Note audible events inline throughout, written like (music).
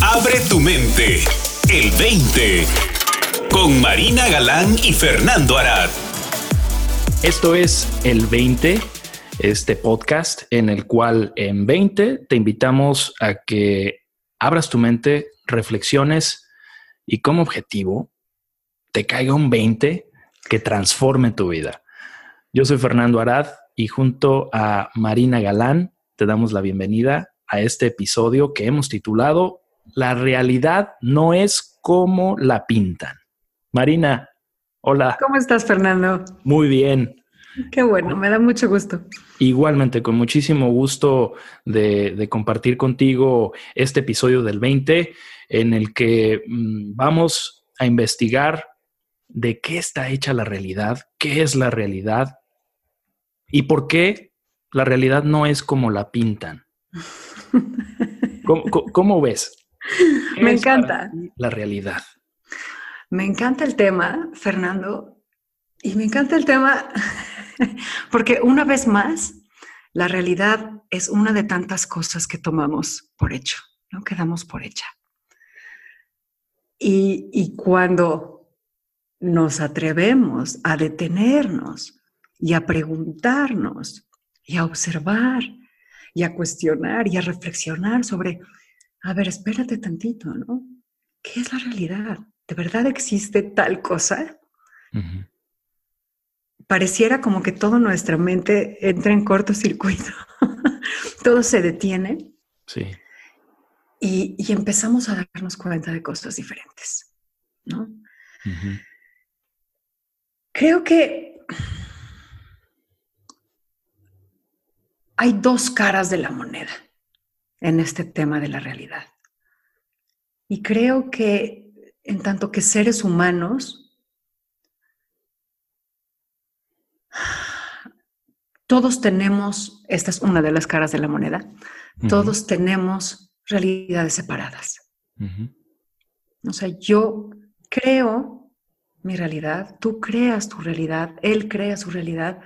Abre tu mente. El 20. Con Marina Galán y Fernando Arad. Esto es El 20, este podcast en el cual en 20 te invitamos a que abras tu mente, reflexiones y como objetivo te caiga un 20 que transforme tu vida. Yo soy Fernando Arad y junto a Marina Galán te damos la bienvenida a este episodio que hemos titulado La realidad no es como la pintan. Marina, hola. ¿Cómo estás, Fernando? Muy bien. Qué bueno, me da mucho gusto. Igualmente, con muchísimo gusto de, compartir contigo este episodio del 20 en el que mm, vamos a investigar de qué está hecha la realidad, qué es la realidad y por qué la realidad no es como la pintan. ¿Cómo, ves? (laughs) Me encanta. La realidad. Me encanta el tema, Fernando, y me encanta el tema (laughs) porque una vez más, la realidad es una de tantas cosas que tomamos por hecho, ¿no? Quedamos por hecha. Y, y cuando nos atrevemos a detenernos y a preguntarnos y a observar y a cuestionar y a reflexionar sobre, a ver, espérate tantito, ¿no? ¿Qué es la realidad? ¿De verdad existe tal cosa? Pareciera como que toda nuestra mente entra en cortocircuito, (laughs) todo se detiene. Sí. Y, y, empezamos a darnos cuenta de cosas diferentes, ¿no? Creo que hay dos caras de la moneda en este tema de la realidad. Y creo que en tanto que seres humanos, todos tenemos, esta es una de las caras de la moneda, todos tenemos realidades separadas. O sea, yo creo mi realidad, tú creas tu realidad, él crea su realidad,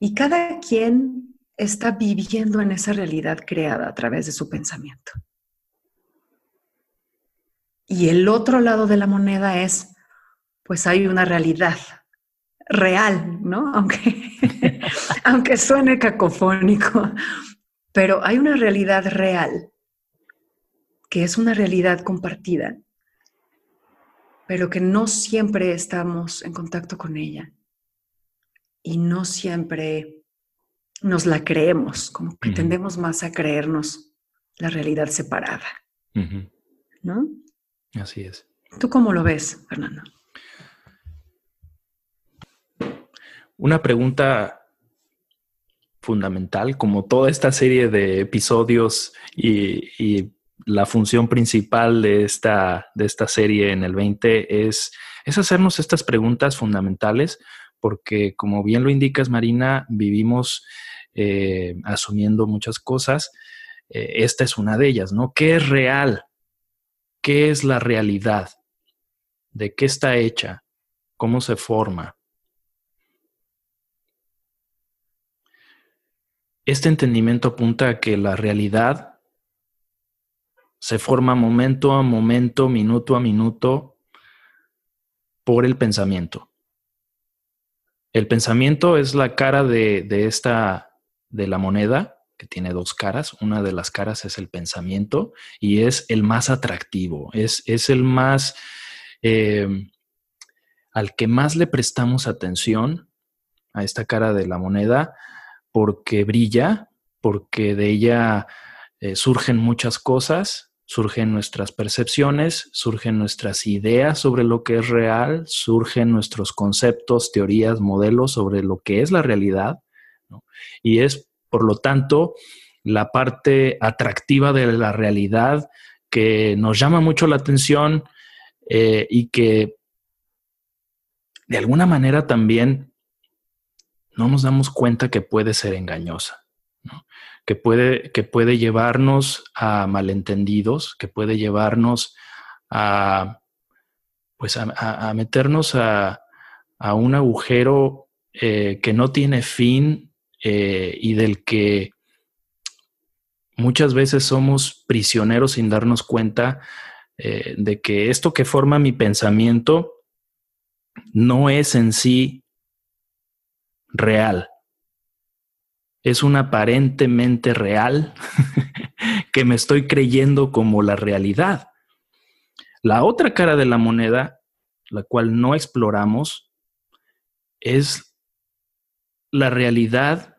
y cada quien está viviendo en esa realidad creada a través de su pensamiento. Y el otro lado de la moneda es, pues hay una realidad real, ¿no? (laughs) Aunque, aunque suene cacofónico, pero hay una realidad real, que es una realidad compartida, pero que no siempre estamos en contacto con ella y no siempre nos la creemos, como que tendemos más a creernos la realidad separada. ¿No? Así es. ¿Tú cómo lo ves, Fernando? Una pregunta fundamental, como toda esta serie de episodios y, la función principal de esta, de esta serie en el 20 es, es hacernos estas preguntas fundamentales, porque como bien lo indicas, Marina, vivimos eh, asumiendo muchas cosas. Eh, esta es una de ellas, ¿no? ¿Qué es real? ¿Qué es la realidad? ¿De qué está hecha? ¿Cómo se forma? Este entendimiento apunta a que la realidad se forma momento a momento, minuto a minuto, por el pensamiento. El pensamiento es la cara de, de esta de la moneda, que tiene dos caras. Una de las caras es el pensamiento y es el más atractivo, es, es el más, eh, al que más le prestamos atención a esta cara de la moneda porque brilla, porque de ella eh, surgen muchas cosas, surgen nuestras percepciones, surgen nuestras ideas sobre lo que es real, surgen nuestros conceptos, teorías, modelos sobre lo que es la realidad y es, por lo tanto, la parte atractiva de la realidad que nos llama mucho la atención eh, y que de alguna manera también no nos damos cuenta que puede ser engañosa, que, puede, que puede llevarnos a malentendidos, que puede llevarnos a, pues a, meternos a, un agujero eh, que no tiene fin eh, y del que muchas veces somos prisioneros sin darnos cuenta eh, de que esto que forma mi pensamiento no es en sí real. Es un aparentemente real (laughs) que me estoy creyendo como la realidad. La otra cara de la moneda, la cual no exploramos, es la realidad,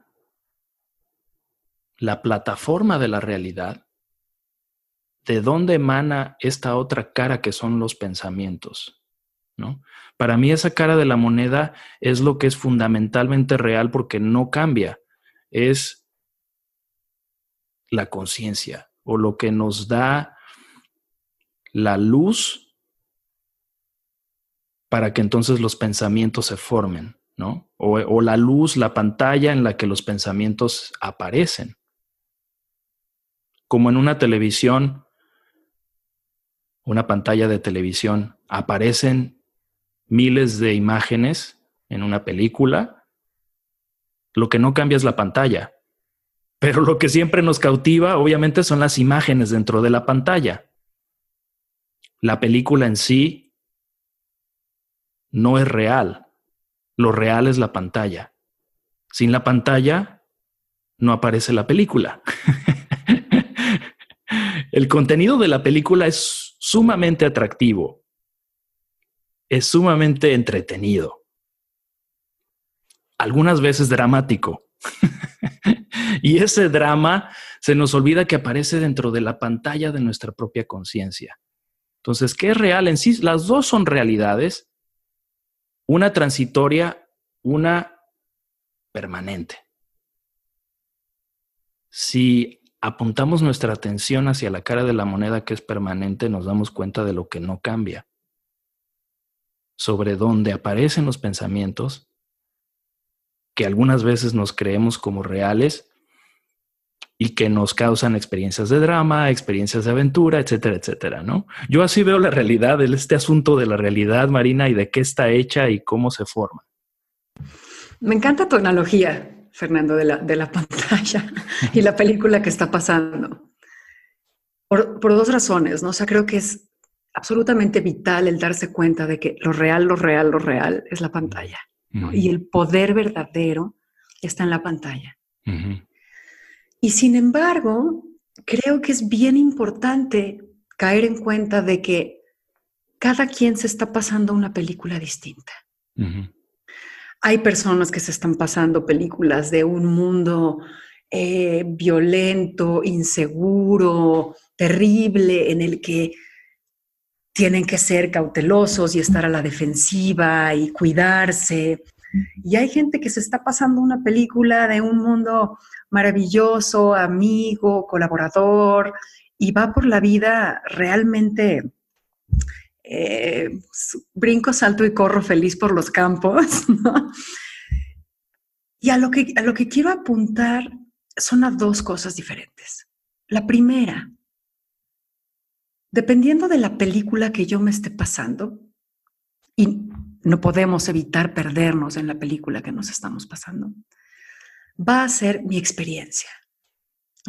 la plataforma de la realidad, de dónde emana esta otra cara que son los pensamientos. ¿no? Para mí esa cara de la moneda es lo que es fundamentalmente real porque no cambia, es la conciencia o lo que nos da la luz para que entonces los pensamientos se formen, ¿no? O, o, la luz, la pantalla en la que los pensamientos aparecen. Como en una televisión, una pantalla de televisión, aparecen miles de imágenes en una película, lo que no cambia es la pantalla. Pero lo que siempre nos cautiva, obviamente, son las imágenes dentro de la pantalla. La película en sí no es real. Lo real es la pantalla. Sin la pantalla no aparece la película. (laughs) El contenido de la película es sumamente atractivo, es sumamente entretenido, algunas veces dramático. (laughs) y ese drama se nos olvida que aparece dentro de la pantalla de nuestra propia conciencia. Entonces, ¿qué es real en sí? Las dos son realidades, una transitoria, una permanente. Si apuntamos nuestra atención hacia la cara de la moneda que es permanente, nos damos cuenta de lo que no cambia sobre dónde aparecen los pensamientos que algunas veces nos creemos como reales y que nos causan experiencias de drama, experiencias de aventura, etcétera, etcétera, ¿no? Yo así veo la realidad, este asunto de la realidad, Marina, y de qué está hecha y cómo se forma. Me encanta tu analogía, Fernando, de la, de la (laughs) pantalla y la película que está pasando. Por, por, dos razones, ¿no? O sea, creo que es absolutamente vital el darse cuenta de que lo real, lo real, lo real es la pantalla. Y el poder verdadero está en la pantalla. Y sin embargo, creo que es bien importante caer en cuenta de que cada quien se está pasando una película distinta. Hay personas que se están pasando películas de un mundo eh, violento, inseguro, terrible, en el que tienen que ser cautelosos y estar a la defensiva y cuidarse. Y hay gente que se está pasando una película de un mundo maravilloso, amigo, colaborador, y va por la vida realmente eh, brinco, salto y corro feliz por los campos. (laughs) Y a lo, que, a lo que quiero apuntar son a dos cosas diferentes. La primera, dependiendo de la película que yo me esté pasando, y no podemos evitar perdernos en la película que nos estamos pasando, va a ser mi experiencia.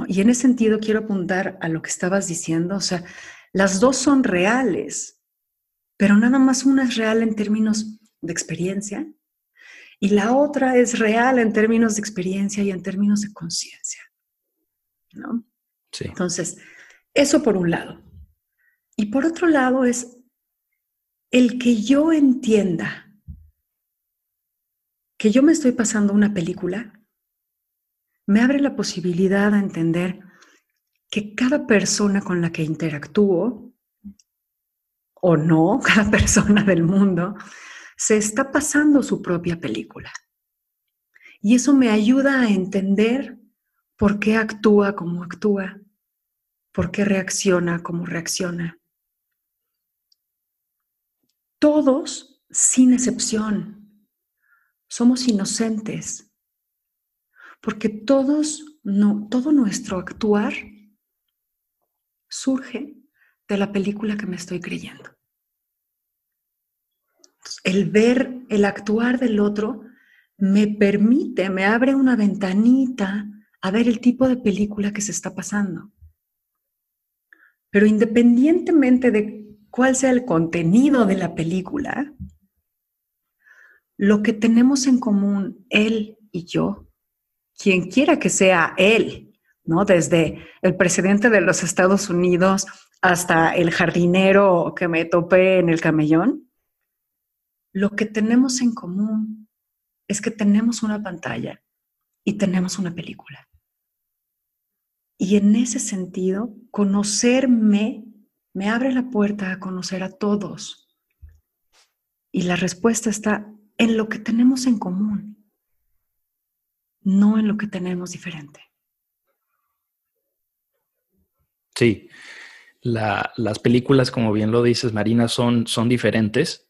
Y en ese sentido quiero apuntar a lo que estabas diciendo, o sea, las dos son reales, pero nada más una es real en términos de experiencia y la otra es real en términos de experiencia y en términos de conciencia. ¿no? Sí. Entonces, eso por un lado. Y por otro lado es el que yo entienda que yo me estoy pasando una película, me abre la posibilidad a entender que cada persona con la que interactúo, o no, (laughs) cada persona del mundo, se está pasando su propia película. Y eso me ayuda a entender por qué actúa como actúa, por qué reacciona como reacciona todos, sin excepción, somos inocentes, porque todos, todo nuestro actuar surge de la película que me estoy creyendo. El ver el actuar del otro me permite, me abre una ventanita a ver el tipo de película que se está pasando. Pero independientemente de cuál sea el contenido de la película, lo que tenemos en común él y yo, quien quiera que sea él, ¿no? Desde el presidente de los Estados Unidos hasta el jardinero que me topé en el camellón, lo que tenemos en común es que tenemos una pantalla y tenemos una película. Y en ese sentido, conocerme me abre la puerta a conocer a todos. Y la respuesta está en lo que tenemos en común, no en lo que tenemos diferente. Sí, las películas, como bien lo dices, Marina, son, son diferentes.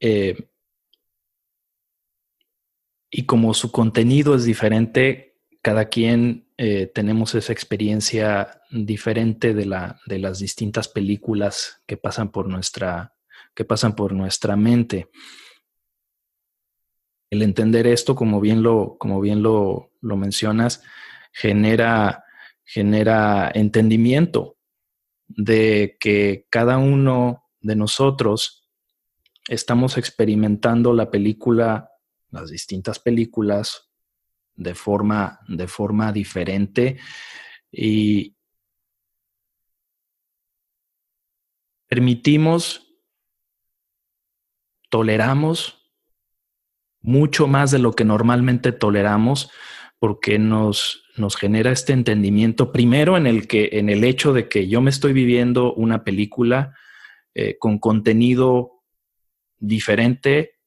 Eh, y como su contenido es diferente, cada quien eh, tenemos esa experiencia diferente de, la, de las distintas películas que pasan por nuestra, que pasan por nuestra mente. El entender esto, como bien lo, como bien lo, lo mencionas, genera, genera entendimiento de que cada uno de nosotros estamos experimentando la película, las distintas películas, de forma, de forma diferente y permitimos toleramos mucho más de lo que normalmente toleramos porque nos, nos genera este entendimiento primero en el que en el hecho de que yo me estoy viviendo una película eh, con contenido diferente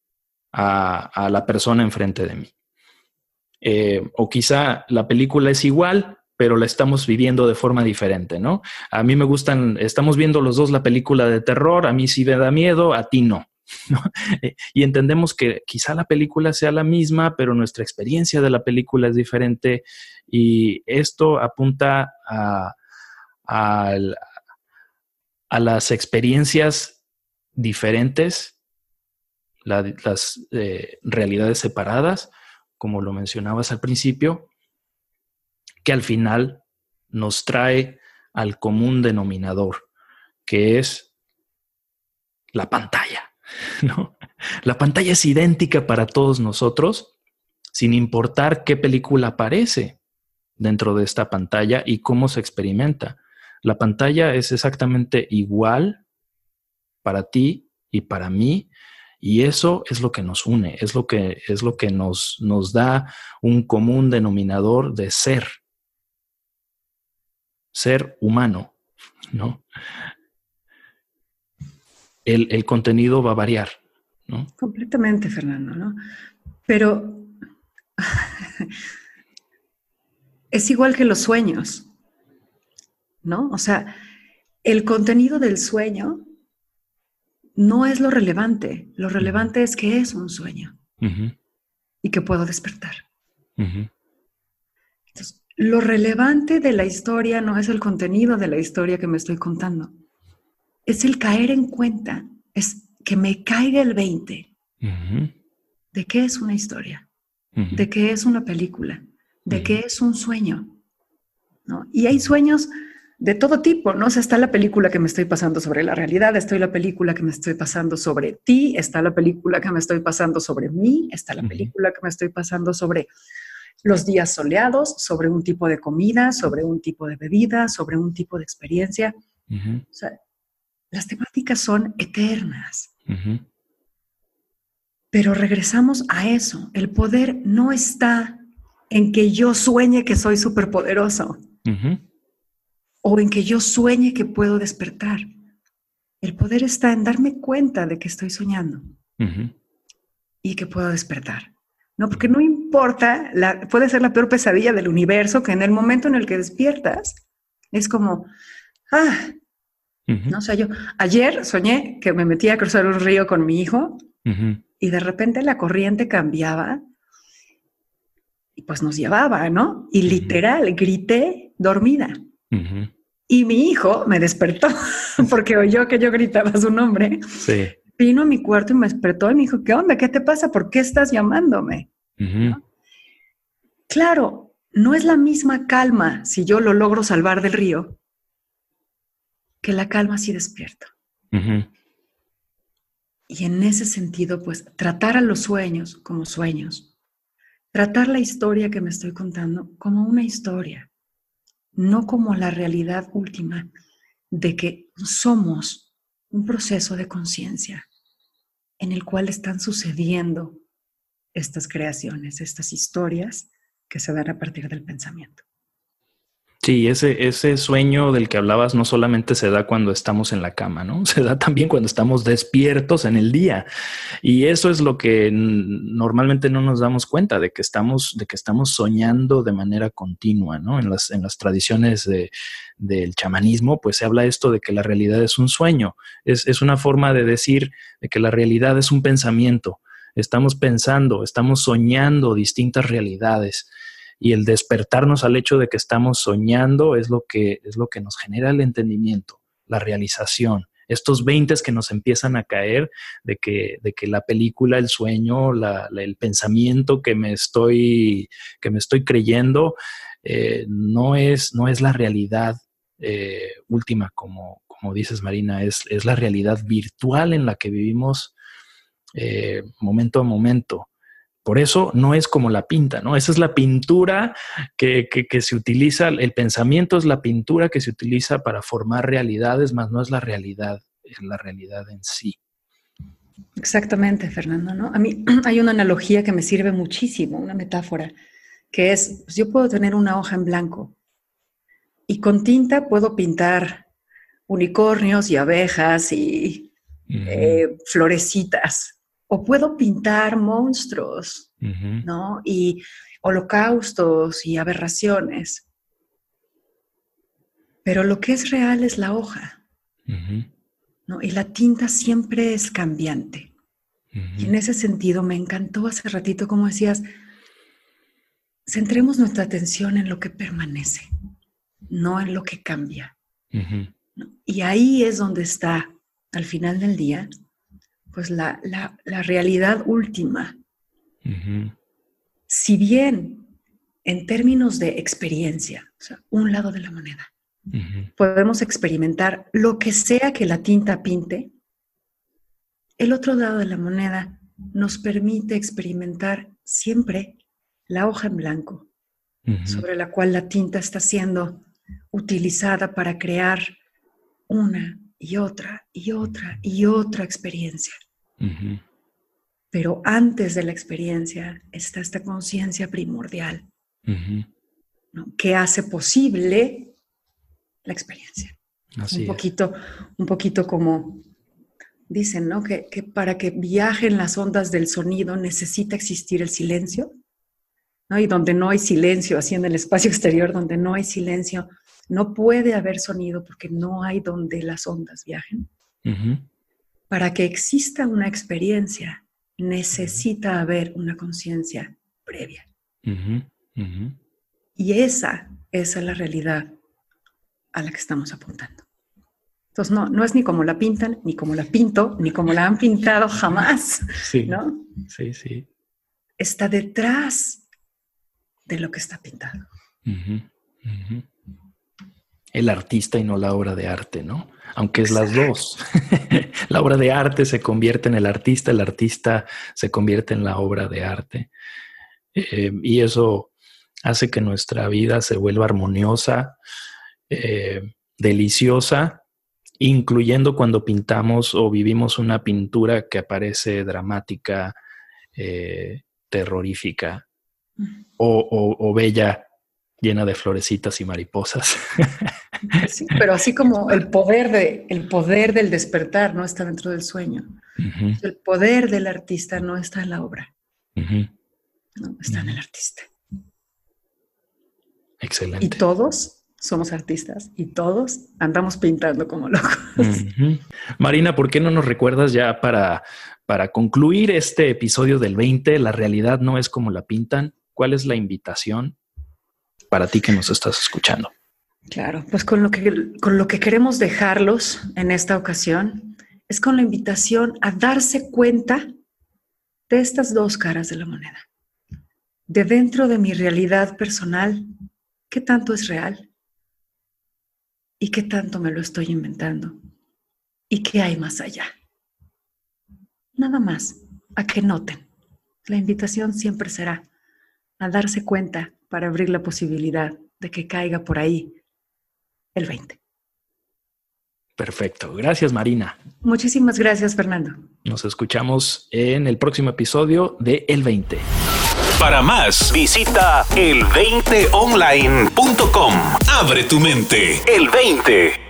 a, la persona enfrente de mí. Eh, o quizá la película es igual, pero la estamos viviendo de forma diferente, ¿no? A mí me gustan, estamos viendo los dos la película de terror, a mí sí me da miedo, a ti no. (laughs) Y entendemos que quizá la película sea la misma, pero nuestra experiencia de la película es diferente y esto apunta a, las experiencias diferentes, las eh, realidades separadas, como lo mencionabas al principio, que al final nos trae al común denominador, que es la pantalla. (laughs) ¿no? La pantalla es idéntica para todos nosotros, sin importar qué película aparece dentro de esta pantalla y cómo se experimenta. La pantalla es exactamente igual para ti y para mí, y eso es lo que nos une, es lo que, es lo que nos, nos da un común denominador de ser, ser humano, ¿no? el, contenido va a variar. ¿no? Completamente, Fernando, ¿no? Pero (laughs) es igual que los sueños, ¿no? O sea, el contenido del sueño no es lo relevante. Lo relevante es que es un sueño y que puedo despertar. Entonces, lo relevante de la historia no es el contenido de la historia que me estoy contando es el caer en cuenta, es que me caiga el 20 de qué es una historia, de qué es una película, de qué es un sueño. ¿no? Y hay sueños de todo tipo, ¿no? O sea, está la película que me estoy pasando sobre la realidad, está la película que me estoy pasando sobre ti, está la película que me estoy pasando sobre mí, está la película que me estoy pasando sobre los días soleados, sobre un tipo de comida, sobre un tipo de bebida, sobre un tipo de experiencia. O sea, las temáticas son eternas. Pero regresamos a eso. El poder no está en que yo sueñe que soy superpoderoso o en que yo sueñe que puedo despertar. El poder está en darme cuenta de que estoy soñando y que puedo despertar. No, porque no importa, puede ser la peor pesadilla del universo que en el momento en el que despiertas es como, ah, no sé, yo ayer soñé que me metía a cruzar un río con mi hijo y de repente la corriente cambiaba y pues nos llevaba, ¿no? Y literal, grité dormida. Y mi hijo me despertó (laughs) porque oyó que yo gritaba su nombre. Sí. Vino a mi cuarto y me despertó y me dijo, ¿qué onda? ¿Qué te pasa? ¿Por qué estás llamándome? Claro, no es la misma calma si yo lo logro salvar del río que la calma si despierto. Y en ese sentido, pues tratar a los sueños como sueños, tratar la historia que me estoy contando como una historia, no como la realidad última de que somos un proceso de conciencia en el cual están sucediendo estas creaciones, estas historias que se dan a partir del pensamiento. Sí, ese, ese sueño del que hablabas no solamente se da cuando estamos en la cama, ¿no? (laughs) Se da también cuando estamos despiertos en el día. Y eso es lo que normalmente no nos damos cuenta de que estamos, de que estamos soñando de manera continua, ¿no? En las, en las tradiciones del chamanismo, pues se habla esto de que la realidad es un sueño. Es, es una forma de decir de que la realidad es un pensamiento. Estamos pensando, estamos soñando distintas realidades y el despertarnos al hecho de que estamos soñando es lo que, es lo que nos genera el entendimiento, la realización. Estos 20 que nos empiezan a caer de que, de que la película, el sueño, el pensamiento que me estoy, que me estoy creyendo eh, no, es, no es la realidad eh, última, como, como dices Marina, es, es, la realidad virtual en la que vivimos eh, momento a momento. Por eso no es como la pinta, ¿no? Esa es la pintura que, se utiliza, el pensamiento es la pintura que se utiliza para formar realidades, más no es la realidad, es la realidad en sí. Exactamente, Fernando, ¿no? A mí (clears throat) hay una analogía que me sirve muchísimo, una metáfora, que es, pues, yo puedo tener una hoja en blanco y con tinta puedo pintar unicornios y abejas y eh, florecitas o puedo pintar monstruos, ¿no? Y holocaustos y aberraciones. Pero lo que es real es la hoja, ¿no? Y la tinta siempre es cambiante. Y en ese sentido me encantó hace ratito como decías, centremos nuestra atención en lo que permanece, no en lo que cambia. Y ahí es donde está, al final del día, pues la, realidad última. Si bien en términos de experiencia, o sea, un lado de la moneda, podemos experimentar lo que sea que la tinta pinte, el otro lado de la moneda nos permite experimentar siempre la hoja en blanco, sobre la cual la tinta está siendo utilizada para crear una y otra y otra y otra experiencia. Pero antes de la experiencia está esta conciencia primordial que hace posible la experiencia. un poquito, un poquito como dicen, ¿no? Que, que, para que viajen las ondas del sonido necesita existir el silencio, ¿no? Y donde no hay silencio, así en el espacio (laughs) exterior, donde no hay silencio, no puede haber sonido porque no hay donde las ondas viajen. Para que exista una experiencia, necesita haber una conciencia previa. Y esa, esa es la realidad a la que estamos apuntando. Entonces, no, no es ni como la pintan, ni como la pinto, ni como la han pintado jamás. Sí, ¿no? Sí, sí. Está detrás de lo que está pintado el artista y no la obra de arte, ¿no? Aunque es las dos. (laughs) la obra de arte se convierte en el artista, el artista se convierte en la obra de arte. Eh, y eso hace que nuestra vida se vuelva armoniosa, eh, deliciosa, incluyendo cuando pintamos o vivimos una pintura que aparece dramática, eh, terrorífica o bella llena de florecitas y mariposas. pero así como el poder, de, el poder del despertar no está dentro del sueño. El poder del artista no está en la obra. No, está en el artista. Excelente. Y todos somos artistas y todos andamos pintando como locos. Marina, ¿por qué no nos recuerdas ya para, para concluir este episodio del 20? La realidad no es como la pintan. ¿Cuál es la invitación para ti que nos estás escuchando. Claro, pues con lo que, con lo que queremos dejarlos en esta ocasión es con la invitación a darse cuenta de estas dos caras de la moneda. de dentro de mi realidad personal, ¿qué tanto es real? ¿Y qué tanto me lo estoy inventando? ¿Y qué hay más allá? Nada más, a que noten. La invitación siempre será a darse cuenta para abrir la posibilidad de que caiga por ahí el 20. Perfecto. Gracias, Marina. Muchísimas gracias, Fernando. Nos escuchamos en el próximo episodio de El 20. Para más, visita el20online.com. Abre tu mente. El 20.